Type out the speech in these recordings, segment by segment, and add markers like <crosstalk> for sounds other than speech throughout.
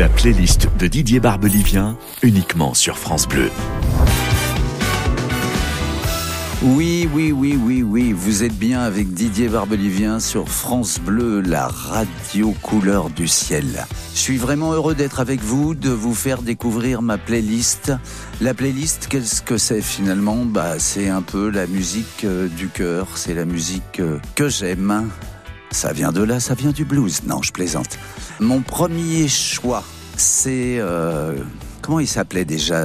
La playlist de Didier Barbelivien, uniquement sur France Bleu. Oui, oui, oui, oui, oui, vous êtes bien avec Didier Barbelivien sur France Bleu, la radio couleur du ciel. Je suis vraiment heureux d'être avec vous, de vous faire découvrir ma playlist. La playlist, qu'est-ce que c'est finalement? Bah, c'est un peu la musique euh, du cœur, c'est la musique euh, que j'aime. Ça vient de là, ça vient du blues. Non, je plaisante. Mon premier choix, c'est euh, comment il s'appelait déjà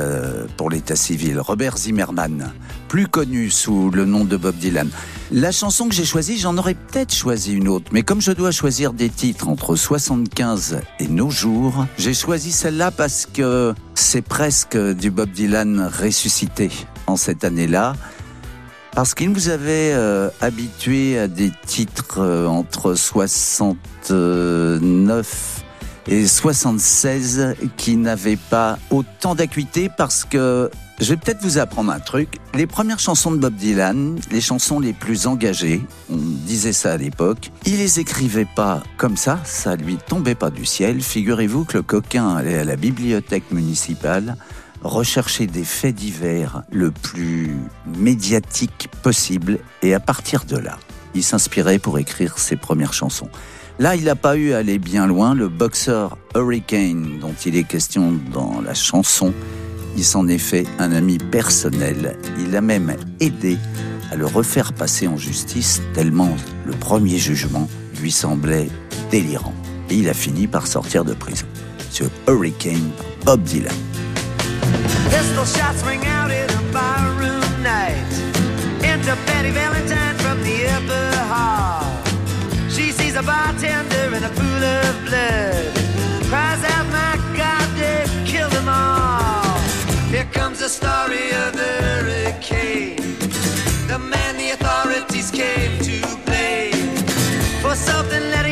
pour l'état civil? Robert Zimmerman plus connu sous le nom de Bob Dylan. La chanson que j'ai choisie, j'en aurais peut-être choisi une autre, mais comme je dois choisir des titres entre 75 et nos jours, j'ai choisi celle-là parce que c'est presque du Bob Dylan ressuscité en cette année-là. Parce qu'il nous avait euh, habitué à des titres euh, entre 69 et 76 qui n'avaient pas autant d'acuité parce que je vais peut-être vous apprendre un truc. Les premières chansons de Bob Dylan, les chansons les plus engagées, on disait ça à l'époque, il les écrivait pas comme ça, ça lui tombait pas du ciel. Figurez-vous que le coquin allait à la bibliothèque municipale rechercher des faits divers le plus médiatique possible et à partir de là, il s'inspirait pour écrire ses premières chansons. Là, il n'a pas eu à aller bien loin. Le boxeur Hurricane, dont il est question dans la chanson, il s'en est fait un ami personnel. Il a même aidé à le refaire passer en justice tellement le premier jugement lui semblait délirant. Et il a fini par sortir de prison. Sur Hurricane, Bob Dylan. Pistol shots ring out in a barroom night. Enter Betty Valentine from the upper hall. She sees a bartender in a pool of blood. Cries out, my God, they've killed them all. Here comes the story of the hurricane. The man the authorities came to blame for something that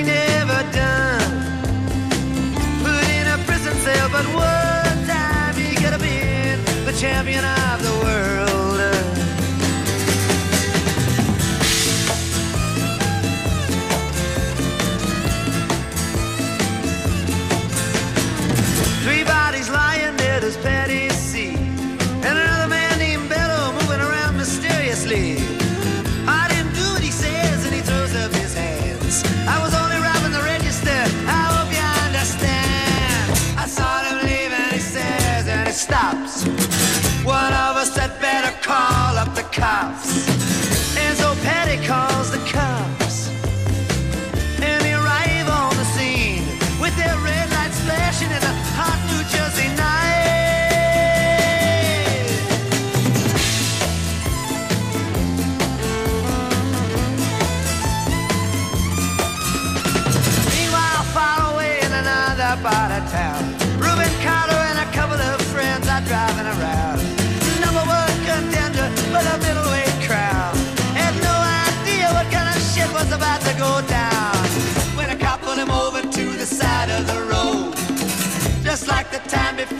cops.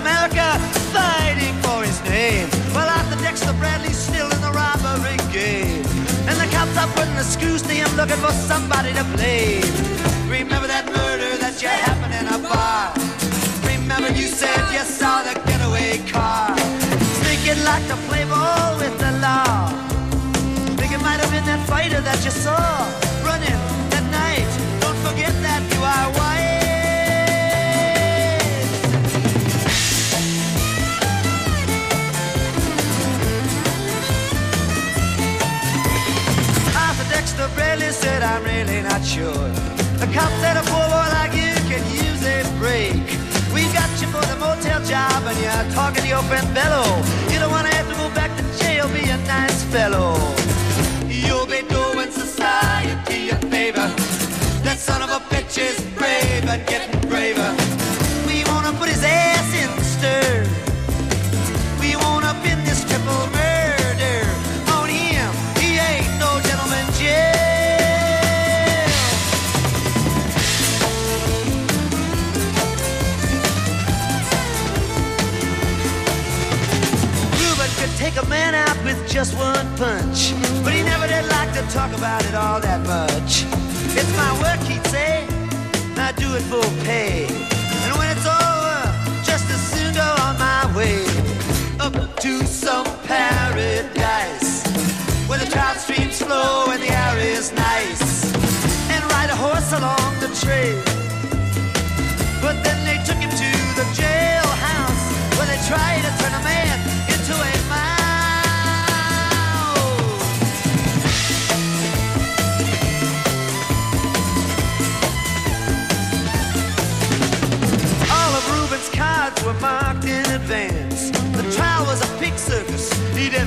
America fighting for his name. While Arthur Dexter Bradley's still in the robbery game. And the cops are putting the screws to him looking for somebody to blame. Remember that murder that you happened in a bar. Remember you said you saw the getaway car. Thinking like to play ball with the law. Think it might have been that fighter that you saw running that night. Don't forget that you are white. Bradley said, I'm really not sure. The cop said a poor boy like you can use a break. We got you for the motel job and you're talking to your friend Bello. You don't want to have to go back to jail, be a nice fellow. You'll be doing society a favor. That son of a bitch is brave and getting braver. Just one punch, but he never did like to talk about it all that much. It's my work, he'd say. I do it for pay. And when it's over, just as soon go on my way up to some paradise where the trout streams flow and the air is nice, and ride a horse along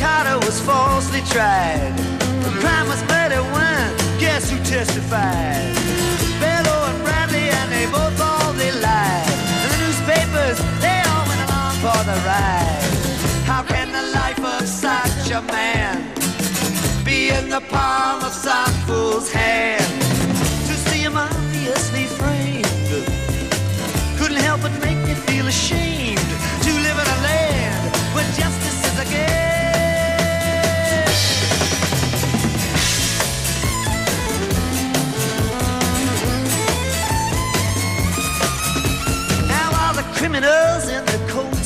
Carter was falsely tried. The crime was murder one. Guess who testified? Bello and Bradley, and they both all they lied. And the newspapers, they all went along for the ride. How can the life of such a man be in the palm of some fool's hand?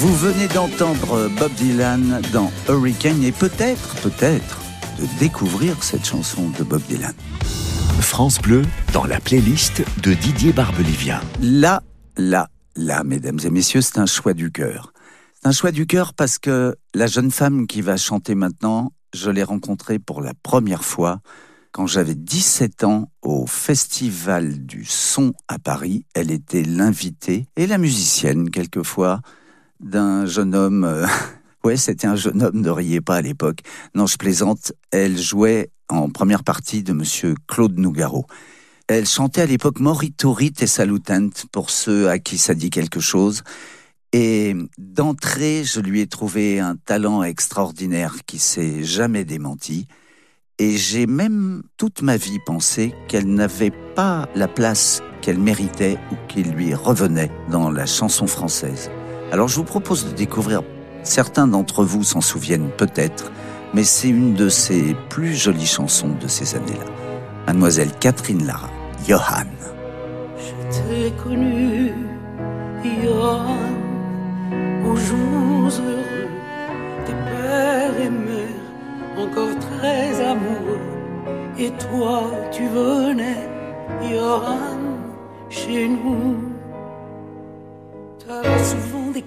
Vous venez d'entendre Bob Dylan dans Hurricane et peut-être, peut-être, de découvrir cette chanson de Bob Dylan. France Bleu dans la playlist de Didier Barbelivien. Là, là, là, mesdames et messieurs, c'est un choix du cœur. C'est un choix du cœur parce que la jeune femme qui va chanter maintenant, je l'ai rencontrée pour la première fois quand j'avais 17 ans au Festival du Son à Paris. Elle était l'invitée et la musicienne, quelquefois, d'un jeune homme. euh, <laughs> ouais, c'était un jeune homme, ne riez pas à l'époque. Non, je plaisante. Elle jouait en première partie de Monsieur Claude Nougaro. Elle chantait à l'époque Moritorit et Salutant pour ceux à qui ça dit quelque chose. Et d'entrée, je lui ai trouvé un talent extraordinaire qui s'est jamais démenti. Et j'ai même toute ma vie pensé qu'elle n'avait pas la place qu'elle méritait ou qui lui revenait dans la chanson française. Alors je vous propose de découvrir, certains d'entre vous s'en souviennent peut-être, mais c'est une de ses plus jolies chansons de ces années-là. Mademoiselle Catherine Lara, Johan. Je t'ai connu, Johan, aux jours heureux, tes pères et mères, encore très amoureux. Et toi, tu venais, Johan, chez nous. T'avais souvent Tu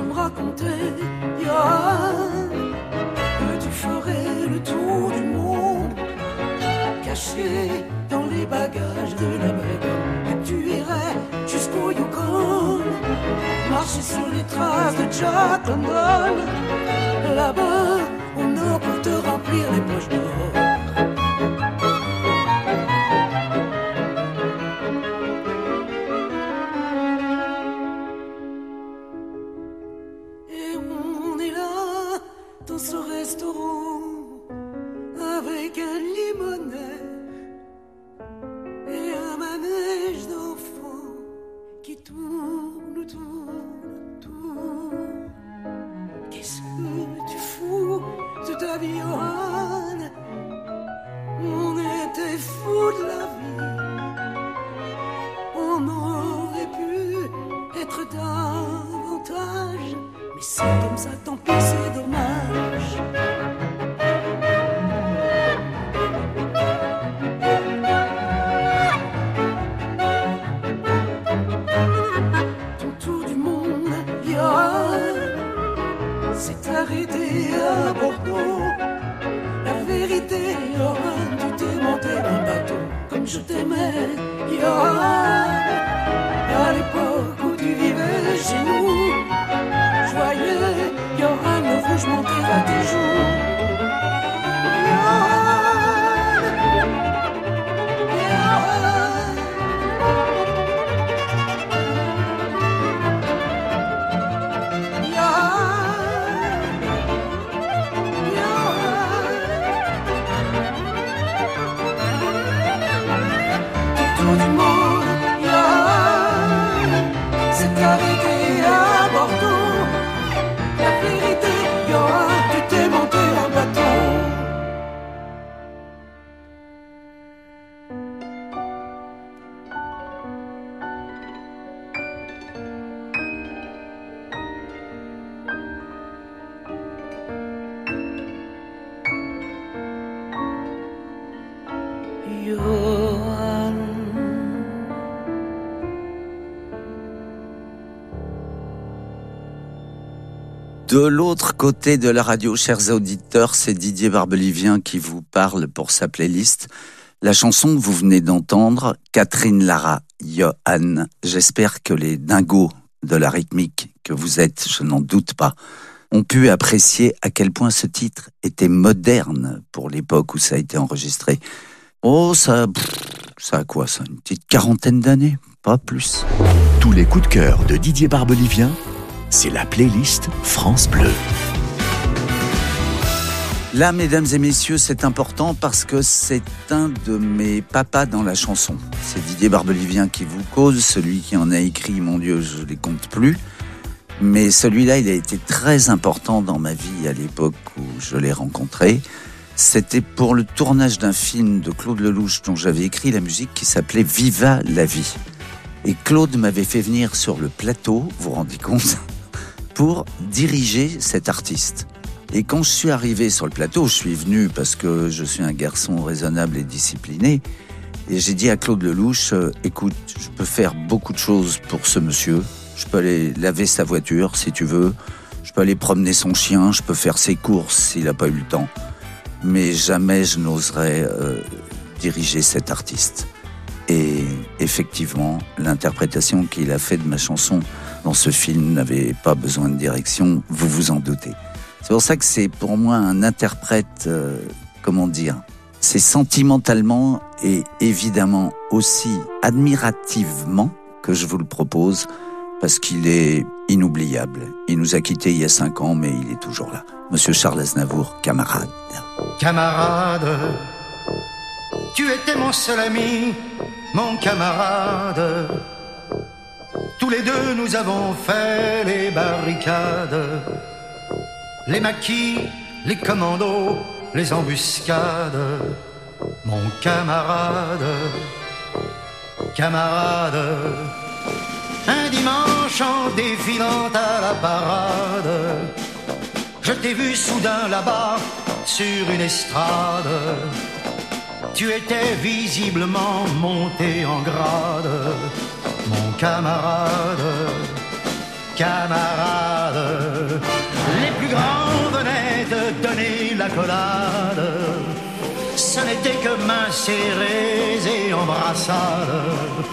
me racontais, Johan, que tu ferais le tour du monde, caché dans les bagages de la bague, que tu irais jusqu'au Yukon, marcher sur les traces de Jack London, là-bas, really pushed me. Arrêté à. La vérité, Johan, tu t'es monté un bateau comme je t'aimais, côté de la radio, chers auditeurs, c'est Didier Barbelivien qui vous parle pour sa playlist. La chanson que vous venez d'entendre, Catherine Lara, Johan. J'espère que les dingos de la rythmique que vous êtes, je n'en doute pas, ont pu apprécier à quel point ce titre était moderne pour l'époque où ça a été enregistré. Oh, ça, ça a quoi, ça Une petite quarantaine d'années, pas plus. Tous les coups de cœur de Didier Barbelivien, c'est la playlist France Bleu. Là, mesdames et messieurs, c'est important parce que c'est un de mes papas dans la chanson. C'est Didier Barbelivien qui vous cause, celui qui en a écrit, mon Dieu, je les compte plus. Mais celui-là, il a été très important dans ma vie à l'époque où je l'ai rencontré. C'était pour le tournage d'un film de Claude Lelouch dont j'avais écrit la musique qui s'appelait Viva la vie. Et Claude m'avait fait venir sur le plateau, vous vous rendez compte, <laughs> pour diriger cet artiste. Et quand je suis arrivé sur le plateau, je suis venu parce que je suis un garçon raisonnable et discipliné. Et j'ai dit à Claude Lelouch, euh, écoute, je peux faire beaucoup de choses pour ce monsieur. Je peux aller laver sa voiture si tu veux. Je peux aller promener son chien. Je peux faire ses courses s'il n'a pas eu le temps. Mais jamais je n'oserais euh, diriger cet artiste. Et effectivement, l'interprétation qu'il a faite de ma chanson dans ce film n'avait pas besoin de direction, vous vous en doutez. C'est pour ça que c'est pour moi un interprète, euh, comment dire, C'est sentimentalement et évidemment aussi admirativement que je vous le propose parce qu'il est inoubliable. Il nous a quittés il y a cinq ans, mais il est toujours là. Monsieur Charles Aznavour, camarade. Camarade, tu étais mon seul ami, mon camarade. Tous les deux, nous avons fait les barricades, les maquis, les commandos, les embuscades. Mon camarade, camarade, un dimanche en défilant à la parade, je t'ai vu soudain là-bas sur une estrade. Tu étais visiblement monté en grade, mon camarade, camarade. De donner la collade. Ce n'était que mains serrées et embrassades.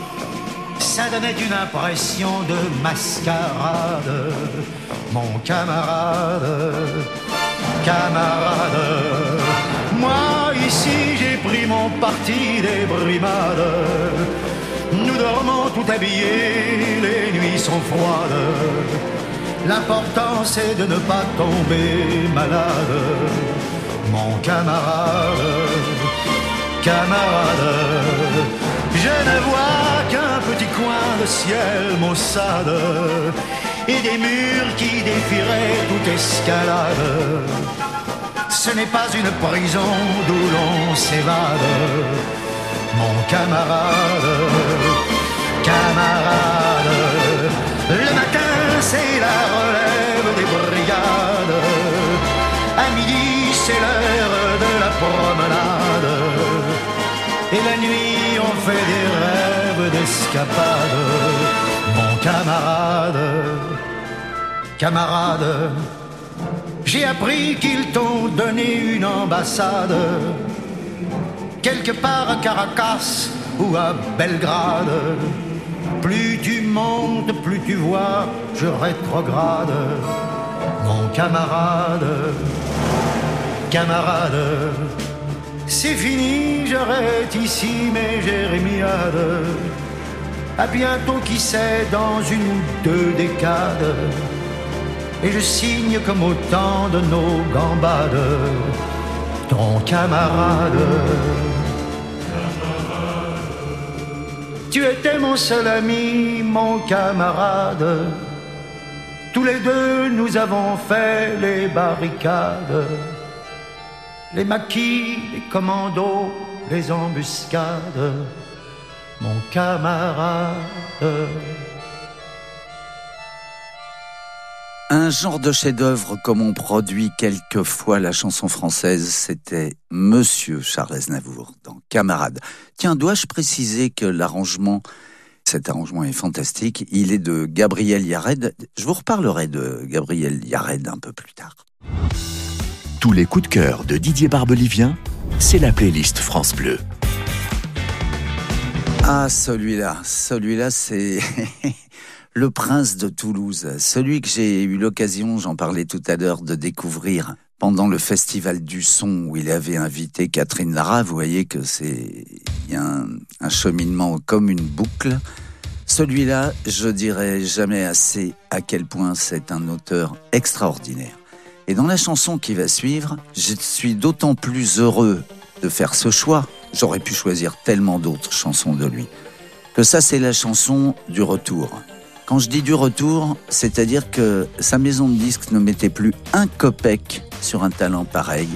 Ça donnait une impression de mascarade, mon camarade, camarade. Moi ici j'ai pris mon parti des brimades. Nous dormons tout habillés, les nuits sont froides. L'important c'est de ne pas tomber malade, mon camarade, camarade. Je ne vois qu'un petit coin de ciel maussade et des murs qui défieraient toute escalade. Ce n'est pas une prison d'où l'on s'évade, mon camarade, camarade. C'est la relève des brigades. À midi, c'est l'heure de la promenade. Et la nuit, on fait des rêves d'escapade. Mon camarade, camarade, j'ai appris qu'ils t'ont donné une ambassade. Quelque part à Caracas ou à Belgrade. Plus tu montes, plus tu vois, je rétrograde. Mon camarade, camarade. C'est fini, j'arrête ici mes jérémiades. À bientôt, qui sait, dans une ou deux décades. Et je signe comme au temps de nos gambades. Ton camarade. Tu étais mon seul ami, mon camarade. Tous les deux, nous avons fait les barricades les maquis, les commandos, les embuscades, mon camarade. Un genre de chef-d'œuvre comme on produit quelquefois la chanson française, c'était Monsieur Charles Aznavour dans Camarade. Tiens, dois-je préciser que l'arrangement, cet arrangement est fantastique, il est de Gabriel Yared. Je vous reparlerai de Gabriel Yared un peu plus tard. Tous les coups de cœur de Didier Barbelivien, c'est la playlist France Bleu. Ah, celui-là, celui-là, c'est <laughs> le prince de Toulouse, celui que j'ai eu l'occasion, j'en parlais tout à l'heure, de découvrir pendant le festival du son où il avait invité Catherine Lara. Vous voyez que c'est un, un cheminement comme une boucle. Celui-là, je dirais jamais assez à quel point c'est un auteur extraordinaire. Et dans la chanson qui va suivre, je suis d'autant plus heureux de faire ce choix. J'aurais pu choisir tellement d'autres chansons de lui. Que ça, c'est la chanson du retour. Quand je dis du retour, c'est-à-dire que sa maison de disques ne mettait plus un copec sur un talent pareil.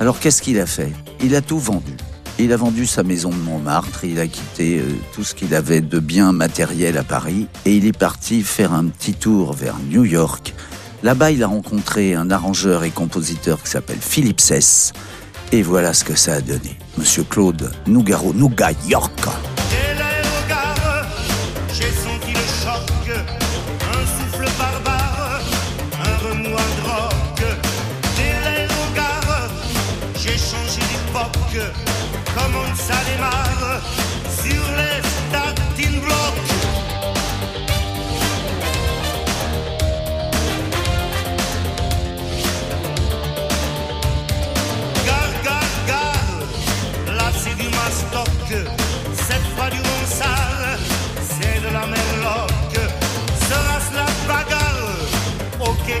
Alors qu'est-ce qu'il a fait? Il a tout vendu. Il a vendu sa maison de Montmartre, il a quitté euh, tout ce qu'il avait de bien matériel à Paris et il est parti faire un petit tour vers New York Là-bas, il a rencontré un arrangeur et compositeur qui s'appelle Philippe Sess. Et voilà ce que ça a donné. Monsieur Claude Nougaro, Nouga York.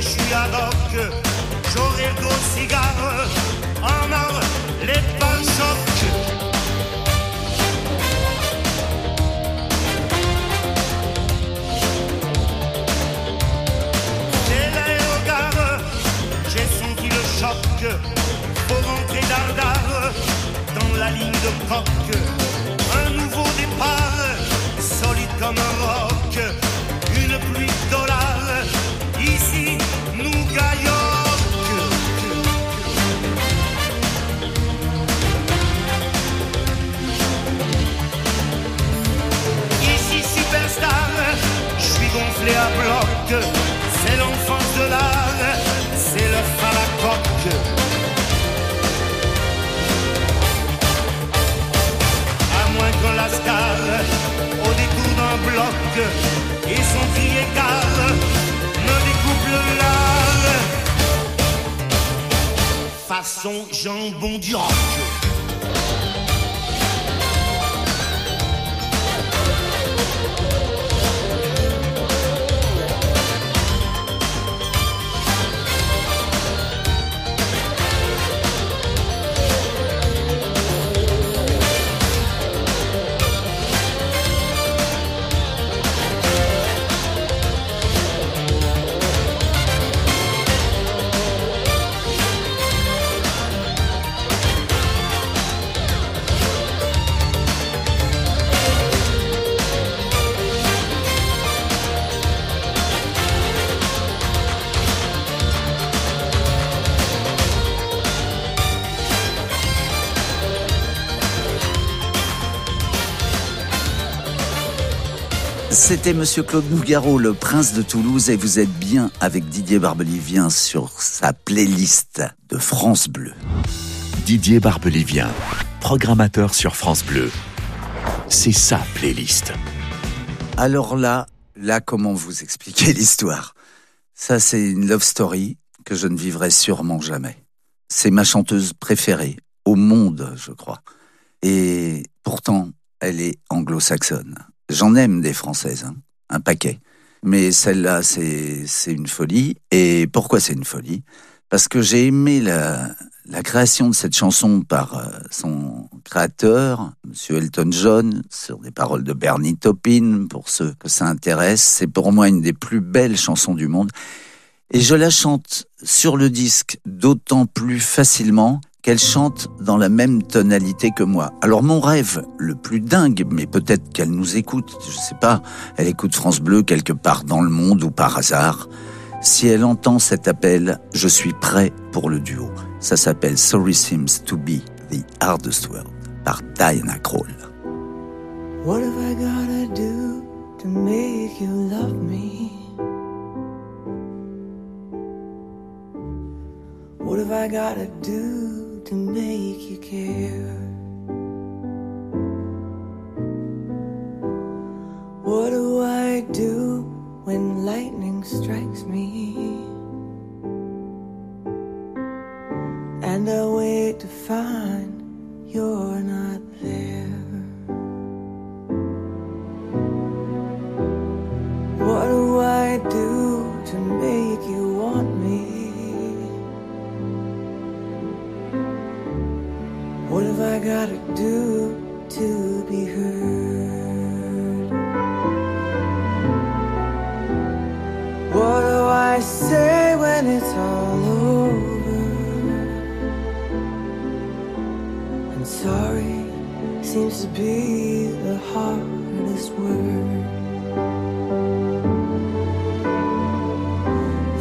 je suis avoc, j'aurai le gros cigare, en or, les panchocs. choc. Faut rentrer dardard dans la ligne de coque Un nouveau départ, solide comme un roc. Une pluie de dollars Ici Superstar, je suis gonflé à bloc, c'est l'enfance de l'âme, c'est le falacoque. À coque. À moins qu'on la scale, au détour d'un bloc, et son cri égale. Façon jambon du rock. C'était Monsieur Claude Nougaro, le prince de Toulouse, et vous êtes bien avec Didier Barbelivien sur sa playlist de France Bleu. Didier Barbelivien, programmateur sur France Bleu. C'est sa playlist. Alors là, là, comment vous expliquer <laughs> l'histoire? Ça, c'est une love story que je ne vivrai sûrement jamais. C'est ma chanteuse préférée au monde, je crois. Et pourtant, elle est anglo-saxonne. J'en aime des françaises, hein, un paquet. Mais celle-là, c'est une folie. Et pourquoi c'est une folie? Parce que j'ai aimé la, la création de cette chanson par euh, son créateur, Monsieur Elton John, sur des paroles de Bernie Taupin, pour ceux que ça intéresse. C'est pour moi une des plus belles chansons du monde. Et je la chante sur le disque d'autant plus facilement qu'elle chante dans la même tonalité que moi. Alors mon rêve le plus dingue, mais peut-être qu'elle nous écoute, je sais pas, elle écoute France Bleu quelque part dans le monde ou par hasard. Si elle entend cet appel, je suis prêt pour le duo. Ça s'appelle Sorry Seems to be the Hardest World par Diana Krall. What have I gotta do to make you love me? What have I gotta do to make you care? What do I do when lightning strikes me? And I wait to find you're not there. What do I do to make you What have I gotta do to be heard? What do I say when it's all over? And sorry seems to be the hardest word.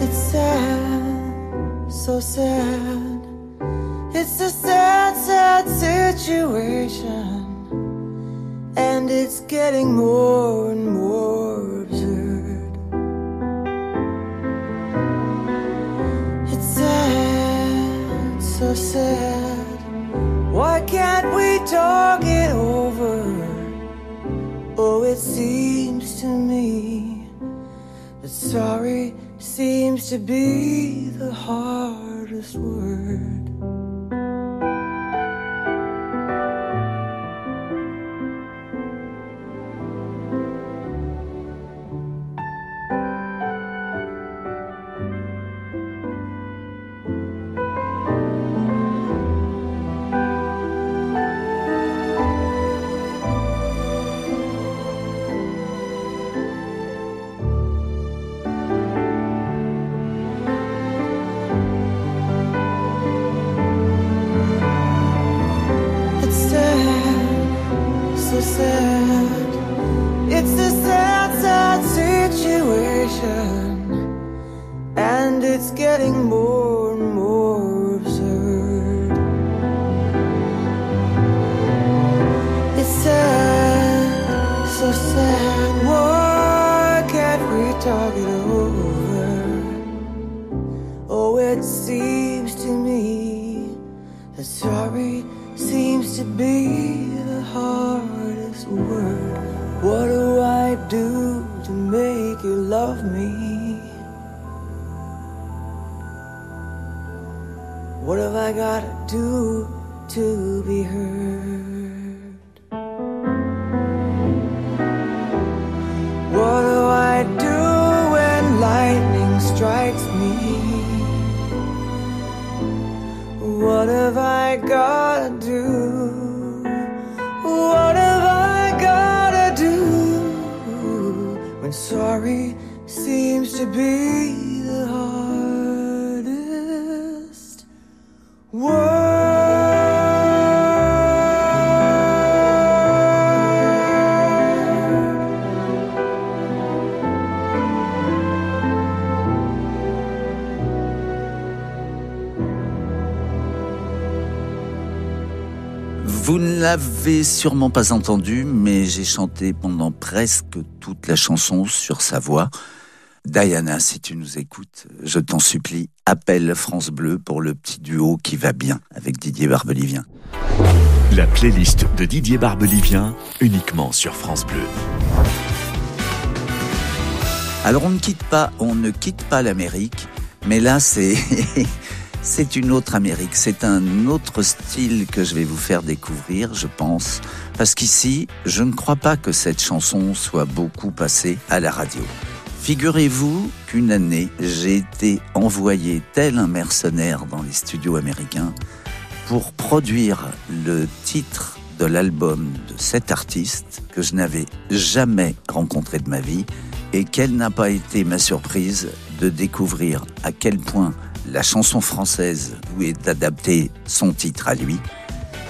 It's sad, so sad. It's a sad, sad situation. And it's getting more and more absurd. It's sad, so sad. Why can't we talk it over? Oh, it seems to me that sorry seems to be the hardest word. seems to me that sorry seems to be the hardest word. What do I do to make you love me? What have I got to do to be heard? Gotta do? What have I gotta do when sorry seems to be the hardest word? L'avez sûrement pas entendu, mais j'ai chanté pendant presque toute la chanson sur sa voix. Diana, si tu nous écoutes, je t'en supplie, appelle France Bleu pour le petit duo qui va bien avec Didier Barbelivien. La playlist de Didier Barbelivien, uniquement sur France Bleu. Alors on ne quitte pas, on ne quitte pas l'Amérique, mais là c'est <laughs> c'est une autre Amérique, c'est un autre style que je vais vous faire découvrir, je pense, parce qu'ici, je ne crois pas que cette chanson soit beaucoup passée à la radio. Figurez-vous qu'une année, j'ai été envoyé tel un mercenaire dans les studios américains pour produire le titre de l'album de cet artiste que je n'avais jamais rencontré de ma vie et quelle n'a pas été ma surprise de découvrir à quel point la chanson française où est adapté son titre à lui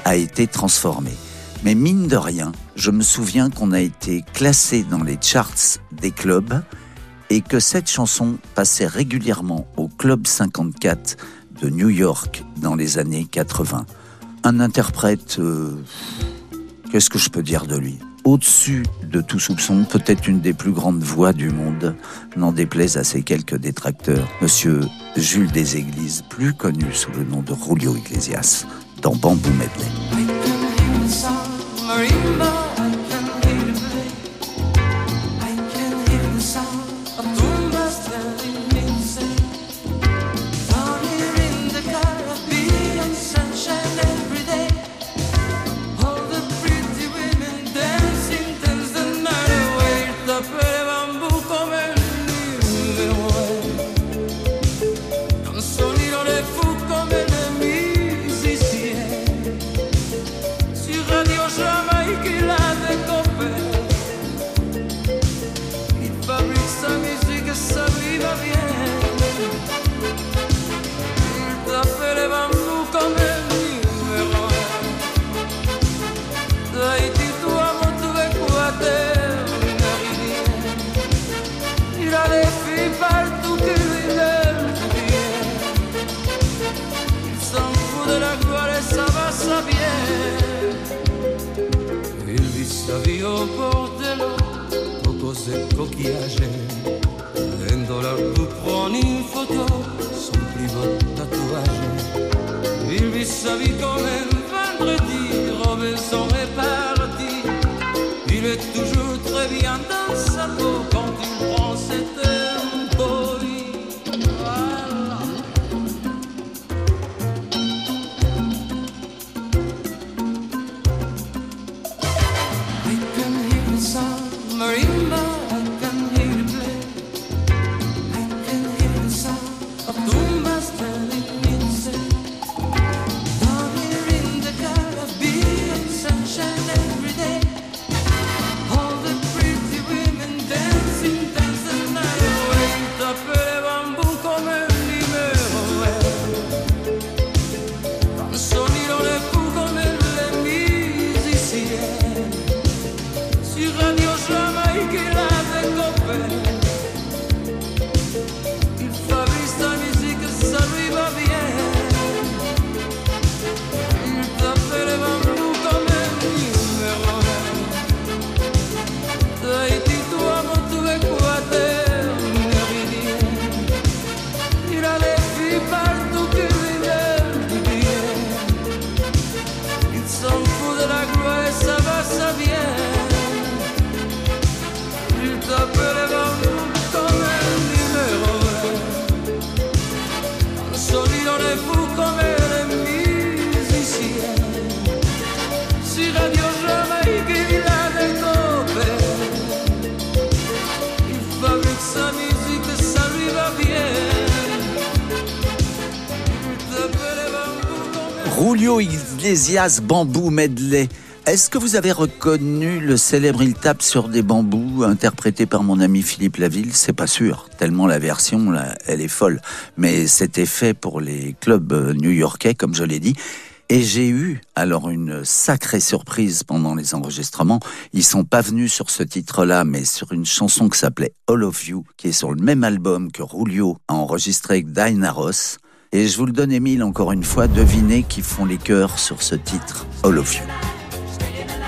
a été transformée. Mais mine de rien, je me souviens qu'on a été classé dans les charts des clubs et que cette chanson passait régulièrement au Club 54 de New York dans les années 80. Un interprète, euh, qu'est-ce que je peux dire de lui? Au-dessus de tout soupçon, peut-être une des plus grandes voix du monde, n'en déplaise à ses quelques détracteurs, Monsieur Jules des Églises, plus connu sous le nom de Julio Iglesias, dans Bamboo Medley. Un dollar pour prendre une photo, son beau tatouage. Il vit sa vie comme un vendredi, Robinson est parti. Il est toujours très bien dans sa peau Julio Iglesias Bamboo Medley. Est-ce que vous avez reconnu le célèbre Il tape sur des bambous interprété par mon ami Philippe Laville? C'est pas sûr, tellement la version, elle est folle. Mais c'était fait pour les clubs euh, new-yorkais, comme je l'ai dit. Et j'ai eu alors une sacrée surprise pendant les enregistrements. Ils sont pas venus sur ce titre-là, mais sur une chanson qui s'appelait All of You, qui est sur le même album que Julio a enregistré avec Diana Ross. Et je vous le donne, Émile, encore une fois, devinez qui font les chœurs sur ce titre, All of You.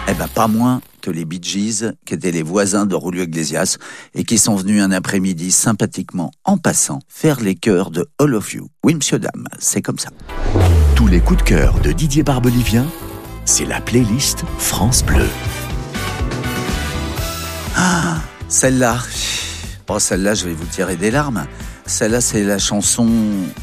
Eh ben, pas moins que les Bee Gees, qui étaient les voisins de Julio Iglesias, et qui sont venus un après-midi sympathiquement, en passant, faire les chœurs de All of You. Oui, monsieur, dame, c'est comme ça. Tous les coups de cœur de Didier Barbelivien, c'est la playlist France Bleu. Celle-là, oh, celle-là, je vais vous tirer des larmes. Celle-là, c'est la chanson,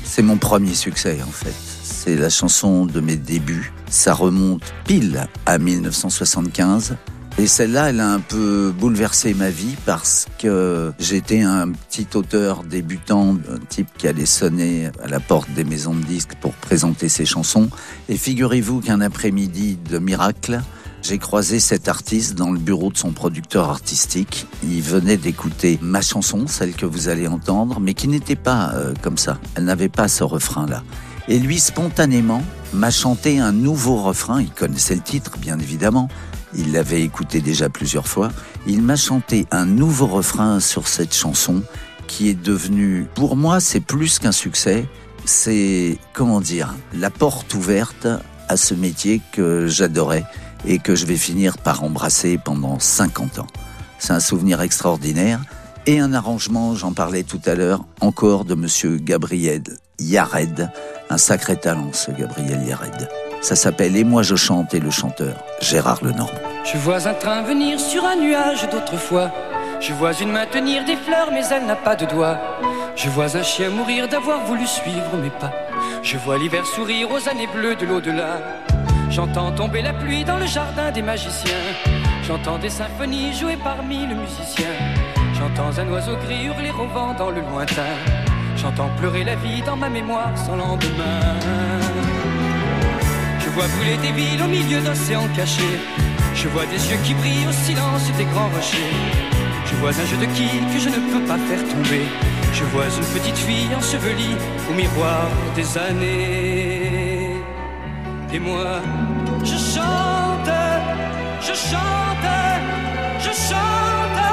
c'est mon premier succès, en fait. C'est la chanson de mes débuts. Ça remonte pile à 1975. Et celle-là, elle a un peu bouleversé ma vie parce que j'étais un petit auteur débutant, un type qui allait sonner à la porte des maisons de disques pour présenter ses chansons. Et figurez-vous qu'un après-midi de miracle, j'ai croisé cet artiste dans le bureau de son producteur artistique. Il venait d'écouter ma chanson, celle que vous allez entendre, mais qui n'était pas euh, comme ça. Elle n'avait pas ce refrain-là. Et lui, spontanément, m'a chanté un nouveau refrain. Il connaissait le titre, bien évidemment. Il l'avait écouté déjà plusieurs fois. Il m'a chanté un nouveau refrain sur cette chanson qui est devenue, pour moi, c'est plus qu'un succès. C'est, comment dire, la porte ouverte à ce métier que j'adorais et que je vais finir par embrasser pendant 50 ans. C'est un souvenir extraordinaire et un arrangement, j'en parlais tout à l'heure, encore de monsieur Gabriel Yared, un sacré talent ce Gabriel Yared. Ça s'appelle Et moi je chante et le chanteur Gérard Lenormand. Je vois un train venir sur un nuage d'autrefois. Je vois une main tenir des fleurs, mais elle n'a pas de doigts. Je vois un chien mourir d'avoir voulu suivre mes pas. Je vois l'hiver sourire aux années bleues de l'au-delà. J'entends tomber la pluie dans le jardin des magiciens. J'entends des symphonies jouées par mille musiciens. J'entends un oiseau gris hurler au vent dans le lointain. J'entends pleurer la vie dans ma mémoire sans lendemain. Je vois brûler des villes au milieu d'océans cachés. Je vois des yeux qui brillent au silence des grands rochers. Je vois un jeu de quilles que je ne peux pas faire tomber. Je vois une petite fille ensevelie au miroir des années. Et moi, je chante, je chante, je chante.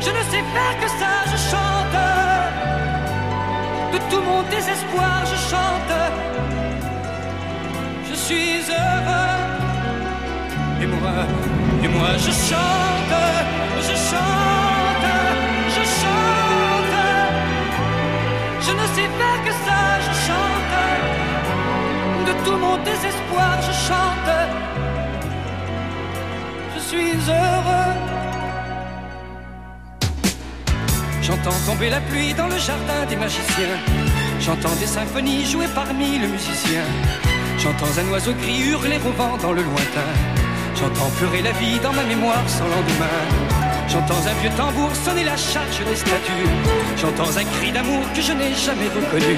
Je ne sais faire que ça, je chante. De tout mon désespoir, je chante. Je suis heureux. Et moi, et moi, je chante, je chante, tomber la pluie dans le jardin des magiciens. J'entends des symphonies jouées par mille musiciens. J'entends un oiseau gris hurler au vent dans le lointain. J'entends pleurer la vie dans ma mémoire sans lendemain. J'entends un vieux tambour sonner la charge des statues. J'entends un cri d'amour que je n'ai jamais reconnu.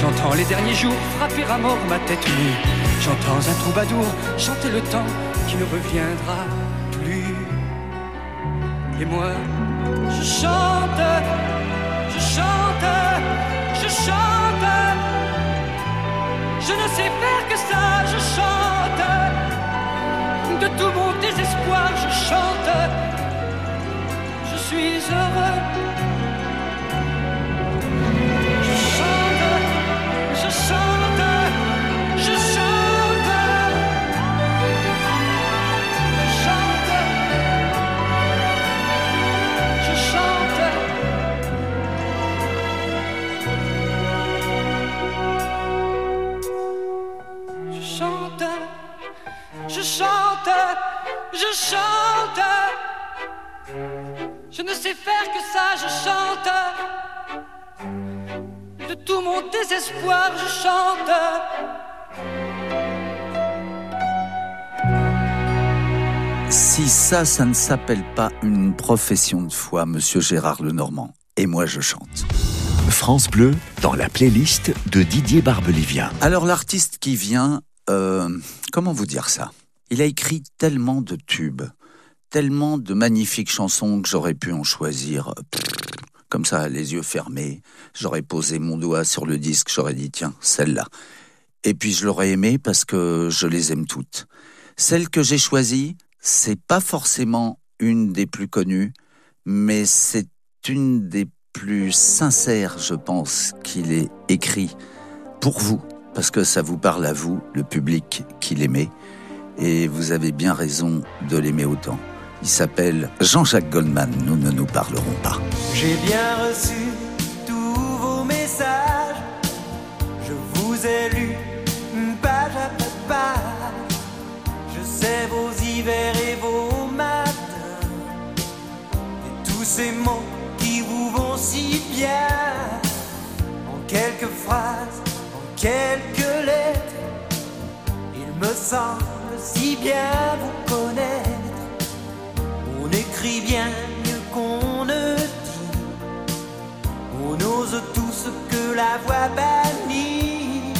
J'entends les derniers jours frapper à mort ma tête nue. J'entends un troubadour chanter le temps qui ne reviendra plus. Et moi, je chante, je chante, je chante. Je ne sais faire que ça, je chante. De tout mon désespoir, je chante. Je suis heureux. Je chante, je chante. Je ne sais faire que ça, je chante. De tout mon désespoir, je chante. Si ça, ça ne s'appelle pas une profession de foi, monsieur Gérard Lenormand. Et moi, je chante. France Bleu, dans la playlist de Didier Barbelivien. Alors, l'artiste qui vient, euh, comment vous dire ça? Il a écrit tellement de tubes, tellement de magnifiques chansons que j'aurais pu en choisir. Comme ça, les yeux fermés, j'aurais posé mon doigt sur le disque, j'aurais dit tiens, celle-là. Et puis je l'aurais aimée parce que je les aime toutes. Celle que j'ai choisie, c'est pas forcément une des plus connues, mais c'est une des plus sincères, je pense, qu'il ait écrit pour vous, parce que ça vous parle à vous, le public qui l'aimait, et vous avez bien raison de l'aimer autant. Il s'appelle Jean-Jacques Goldman, nous ne nous parlerons pas. J'ai bien reçu tous vos messages. Je vous ai lu page après page. Je sais vos hivers et vos matins. Et tous ces mots qui vous vont si bien. En quelques phrases, en quelques lettres. Il me semble si bien vous connaître. On écrit bien mieux qu'on ne dit. On ose tout ce que la voix bannit.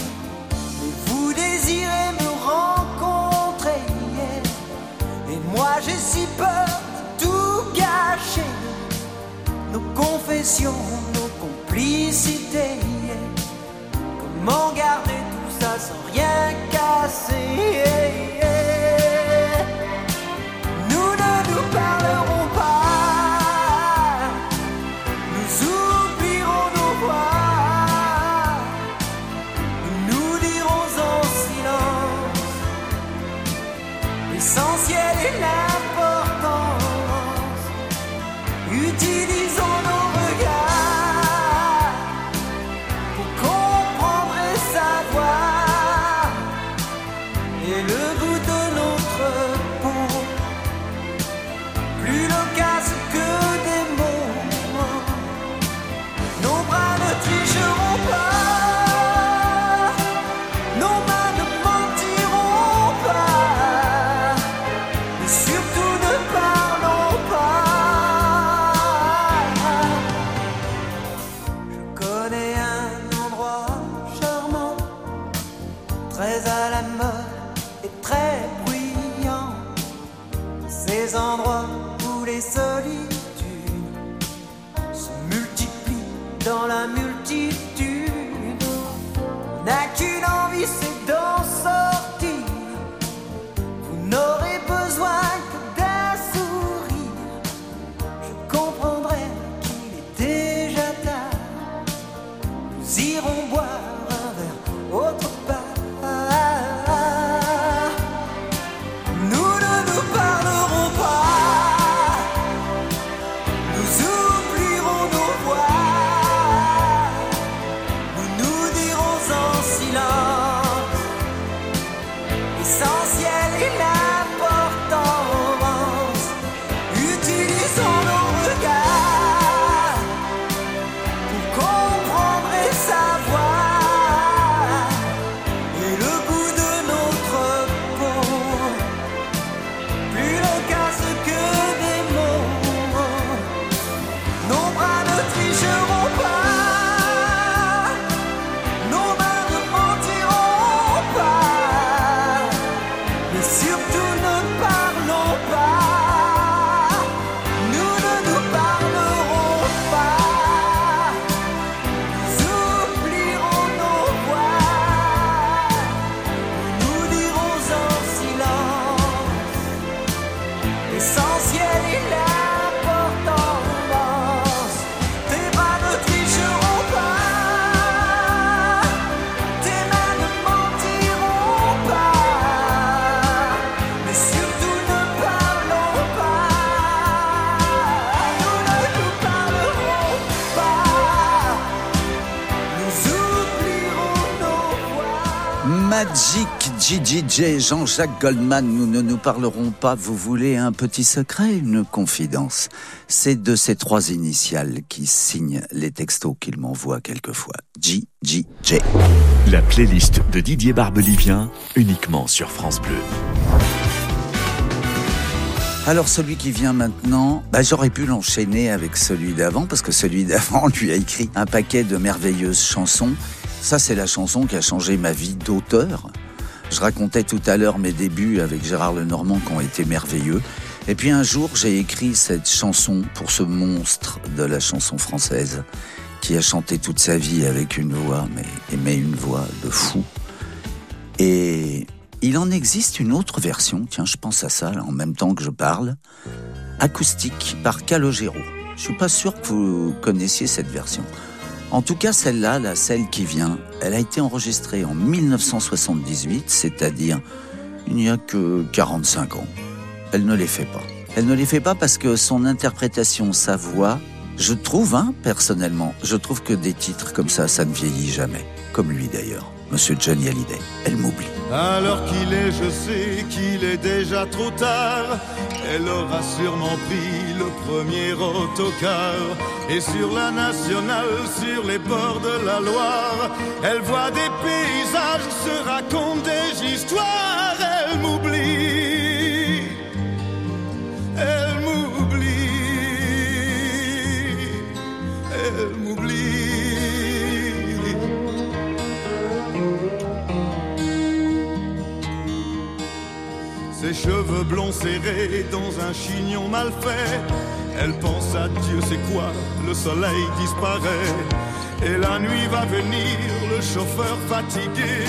Mais vous désirez me rencontrer. Et moi j'ai si peur de tout gâcher. Nos confessions, nos complicités. Comment garder tout ça sans rien casser? JJJ, Jean-Jacques Goldman, nous ne nous parlerons pas. Vous voulez un petit secret, une confidence C'est de ces trois initiales qui signent les textos qu'il m'envoie quelquefois. JJJ. La playlist de Didier Barbelivien, uniquement sur France Bleu. Alors celui qui vient maintenant, bah, j'aurais pu l'enchaîner avec celui d'avant, parce que celui d'avant lui a écrit un paquet de merveilleuses chansons. Ça, c'est la chanson qui a changé ma vie d'auteur. Je racontais tout à l'heure mes débuts avec Gérard Lenormand qui ont été merveilleux. Et puis un jour, j'ai écrit cette chanson pour ce monstre de la chanson française qui a chanté toute sa vie avec une voix, mais aimait une voix de fou. Et il en existe une autre version, tiens, je pense à ça en même temps que je parle, acoustique par Calogero. Je suis pas sûr que vous connaissiez cette version. En tout cas, celle-là, la celle qui vient, elle a été enregistrée en 1978, c'est-à-dire il n'y a que 45 ans. Elle ne les fait pas. Elle ne les fait pas parce que son interprétation, sa voix, je trouve, hein, personnellement, je trouve que des titres comme ça, ça ne vieillit jamais. Comme lui d'ailleurs, Monsieur Johnny Hallyday. Elle m'oublie. Alors qu'il est, je sais qu'il est déjà trop tard. Elle aura sûrement pris le premier autocar. Et sur la nationale, sur les bords de la Loire, elle voit des paysages, se raconte des histoires. Elle m'oublie. Cheveux blonds serrés dans un chignon mal fait. Elle pense à Dieu, c'est quoi Le soleil disparaît. Et la nuit va venir, le chauffeur fatigué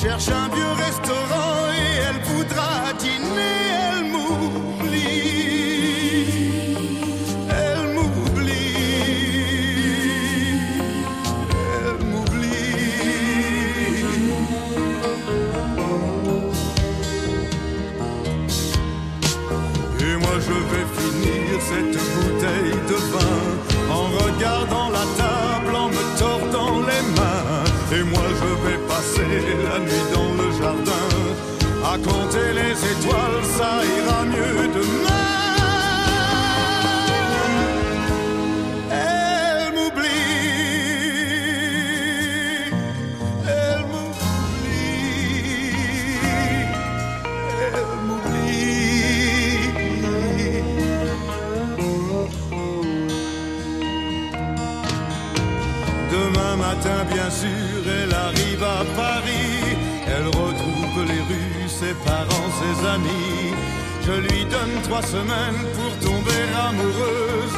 cherche un vieux restaurant et elle voudra dîner. Elle m'oublie. Et ses parents, ses amis. Je lui donne trois semaines pour tomber amoureuse.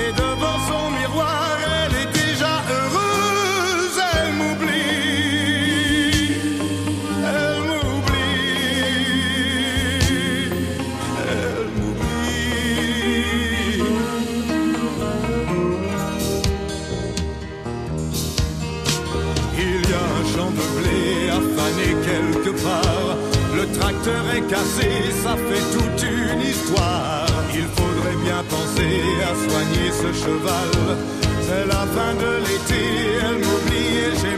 Et devant son miroir, elle est Cassé, ça fait toute une histoire. Il faudrait bien penser à soigner ce cheval. C'est la fin de l'été, elle m'oublie et j'ai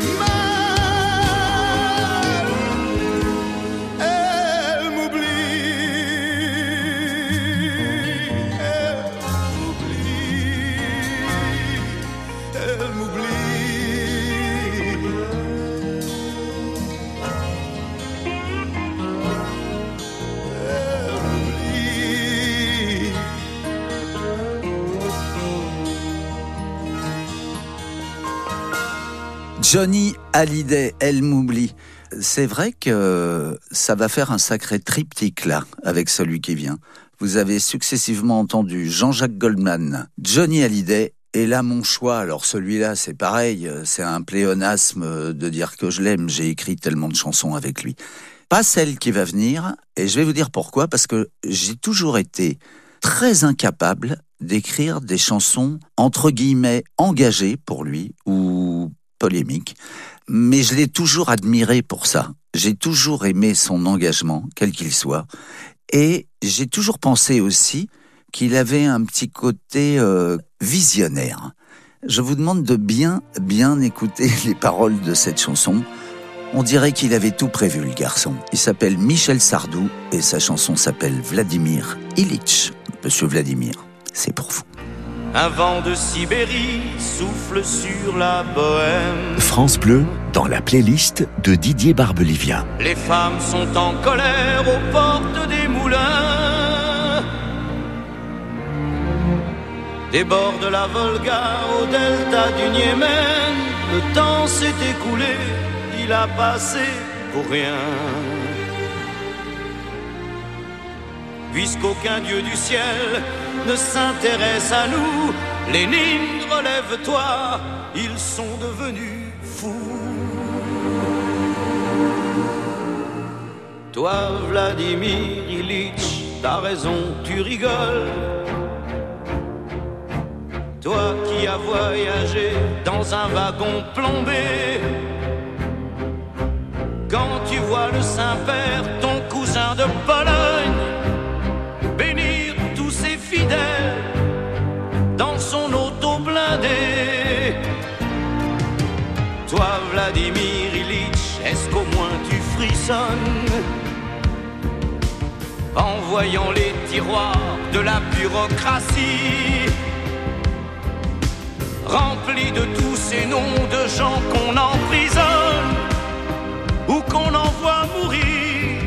Johnny Hallyday, elle m'oublie. C'est vrai que ça va faire un sacré triptyque là, avec celui qui vient. Vous avez successivement entendu Jean-Jacques Goldman, Johnny Hallyday, et là mon choix, alors celui-là c'est pareil, c'est un pléonasme de dire que je l'aime, j'ai écrit tellement de chansons avec lui. Pas celle qui va venir, et je vais vous dire pourquoi, parce que j'ai toujours été très incapable d'écrire des chansons entre guillemets engagées pour lui ou polémiques, mais je l'ai toujours admiré pour ça. J'ai toujours aimé son engagement, quel qu'il soit, et j'ai toujours pensé aussi qu'il avait un petit côté euh, visionnaire. Je vous demande de bien, bien écouter <laughs> les paroles de cette chanson. On dirait qu'il avait tout prévu, le garçon. Il s'appelle Michel Sardou et sa chanson s'appelle Vladimir Ilitch. Monsieur Vladimir, c'est pour vous. Un vent de Sibérie souffle sur la bohème. France Bleu, dans la playlist de Didier Barbelivien. Les femmes sont en colère aux portes des moulins. Des bords de la Volga au delta du Niémen, le temps s'est écoulé, il a passé pour rien. Puisqu'aucun dieu du ciel ne s'intéresse à nous, Lénine, relève-toi, ils sont devenus fous. Toi, Vladimir Ilitch, t'as raison, tu rigoles. Toi qui as voyagé dans un wagon plombé, quand tu vois le Saint-Père, ton cousin de Pologne, en voyant les tiroirs de la bureaucratie remplis de tous ces noms de gens qu'on emprisonne ou qu'on envoie mourir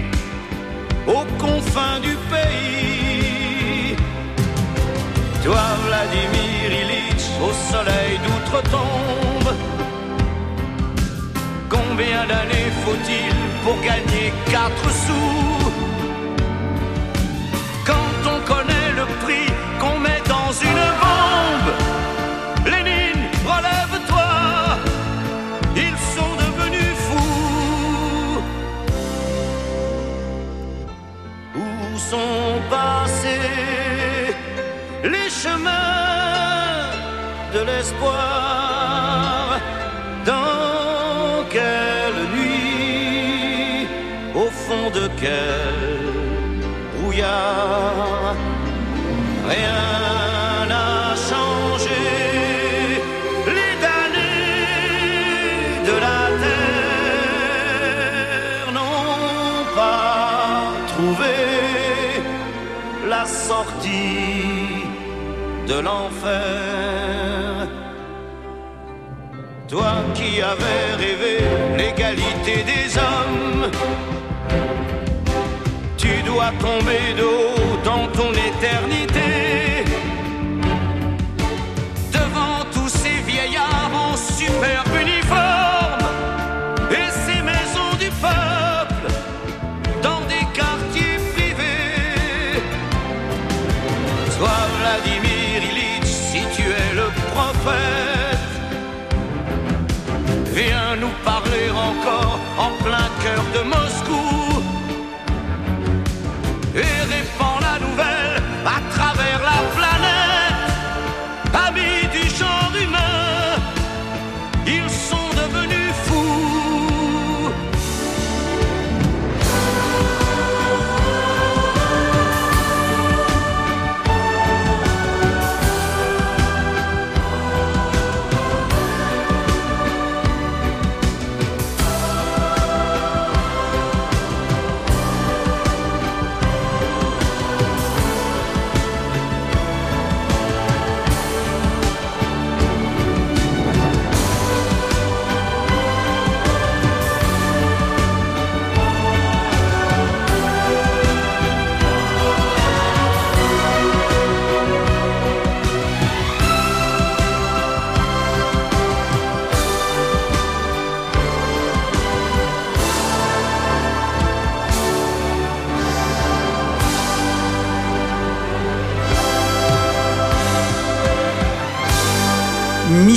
aux confins du pays. Toi, Vladimir Ilitch, au soleil d'outre-tombe, combien d'années faut-il pour gagner quatre sous Quand on connaît le prix qu'on met dans une bombe, Lénine, relève-toi, ils sont devenus fous. Où sont passés les chemins de l'espoir la sortie de l'enfer. Toi qui avais rêvé l'égalité des hommes, tu dois tomber de haut dans ton éternité. En plein cœur de Moscou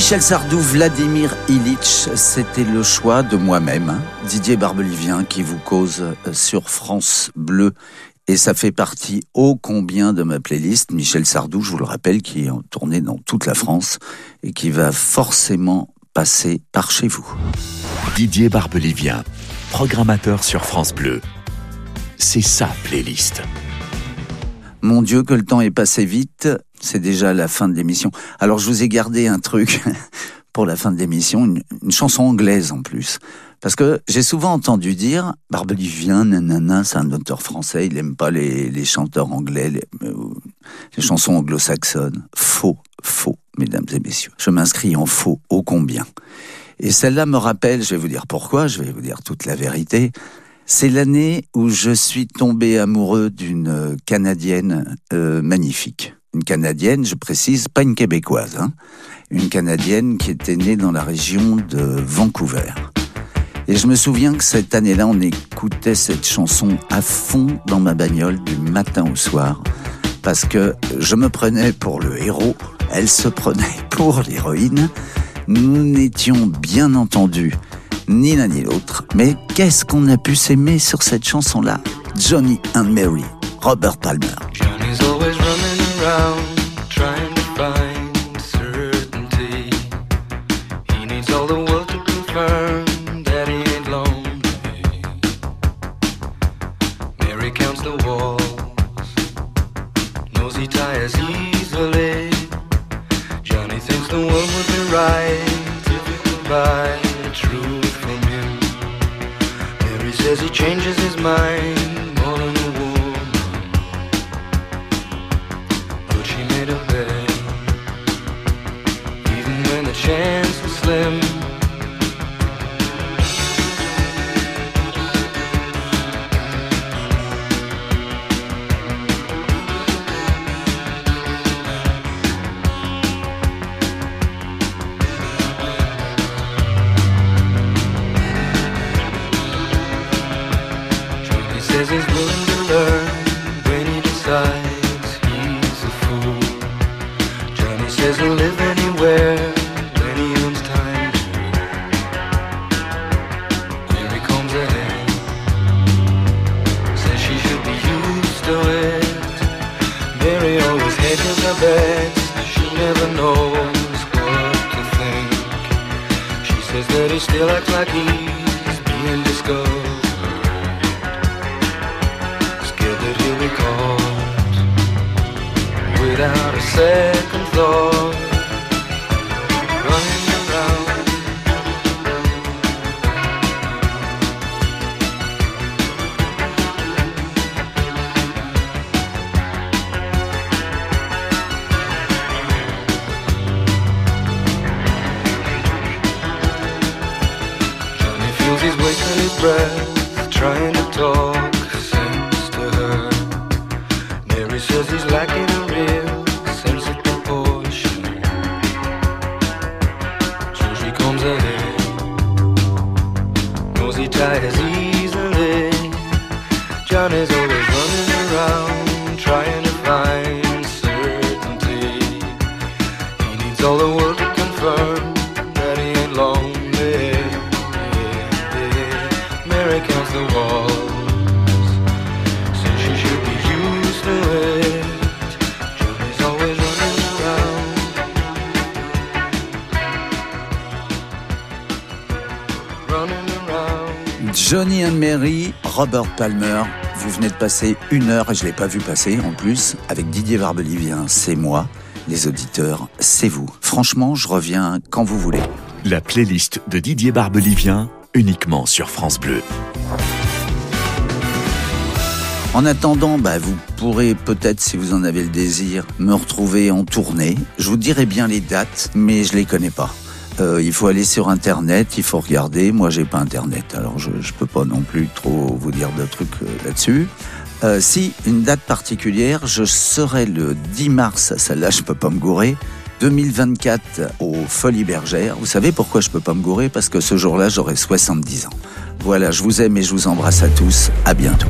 Michel Sardou, Vladimir Ilitch, c'était le choix de moi-même, hein, Didier Barbelivien, qui vous cause euh, sur France Bleu. Et ça fait partie ô combien de ma playlist. Michel Sardou, je vous le rappelle, qui est en tournée dans toute la France et qui va forcément passer par chez vous. Didier Barbelivien, programmateur sur France Bleu. C'est sa playlist. Mon Dieu, que le temps est passé vite. C'est déjà la fin de l'émission. Alors, je vous ai gardé un truc <laughs> pour la fin de l'émission, une, chanson anglaise en plus. Parce que j'ai souvent entendu dire, Barbelivien, nanana, c'est un auteur français, il aime pas les, les chanteurs anglais, les, euh, les chansons anglo-saxonnes. Faux, faux, mesdames et messieurs. Je m'inscris en faux, ô combien. Et celle-là me rappelle, je vais vous dire pourquoi, je vais vous dire toute la vérité. C'est l'année où je suis tombé amoureux d'une Canadienne euh, magnifique. Une Canadienne, je précise, pas une Québécoise. Hein. Une Canadienne qui était née dans la région de Vancouver. Et je me souviens que cette année-là, on écoutait cette chanson à fond dans ma bagnole du matin au soir. Parce que je me prenais pour le héros, elle se prenait <laughs> pour l'héroïne. Nous n'étions bien entendu ni l'un ni l'autre. Mais qu'est-ce qu'on a pu s'aimer sur cette chanson-là? Johnny and Mary, Robert Palmer. ground. Breath trying Vous venez de passer une heure, et je l'ai pas vu passer en plus, avec Didier Barbelivien, c'est moi. Les auditeurs, c'est vous. Franchement, je reviens quand vous voulez. La playlist de Didier Barbelivien, uniquement sur France Bleu. En attendant, bah, vous pourrez peut-être, si vous en avez le désir, me retrouver en tournée. Je vous dirai bien les dates, mais je les connais pas. Euh, il faut aller sur Internet, il faut regarder. Moi, j'ai pas Internet, alors je, je peux pas non plus trop vous dire de trucs euh, là-dessus. Euh, si une date particulière, je serai le 10 mars. Celle-là, je peux pas me gourer. 2024 aux Folies Bergères. Vous savez pourquoi je peux pas me gourer? Parce que ce jour-là, j'aurai 70 ans. Voilà, je vous aime et je vous embrasse à tous. À bientôt.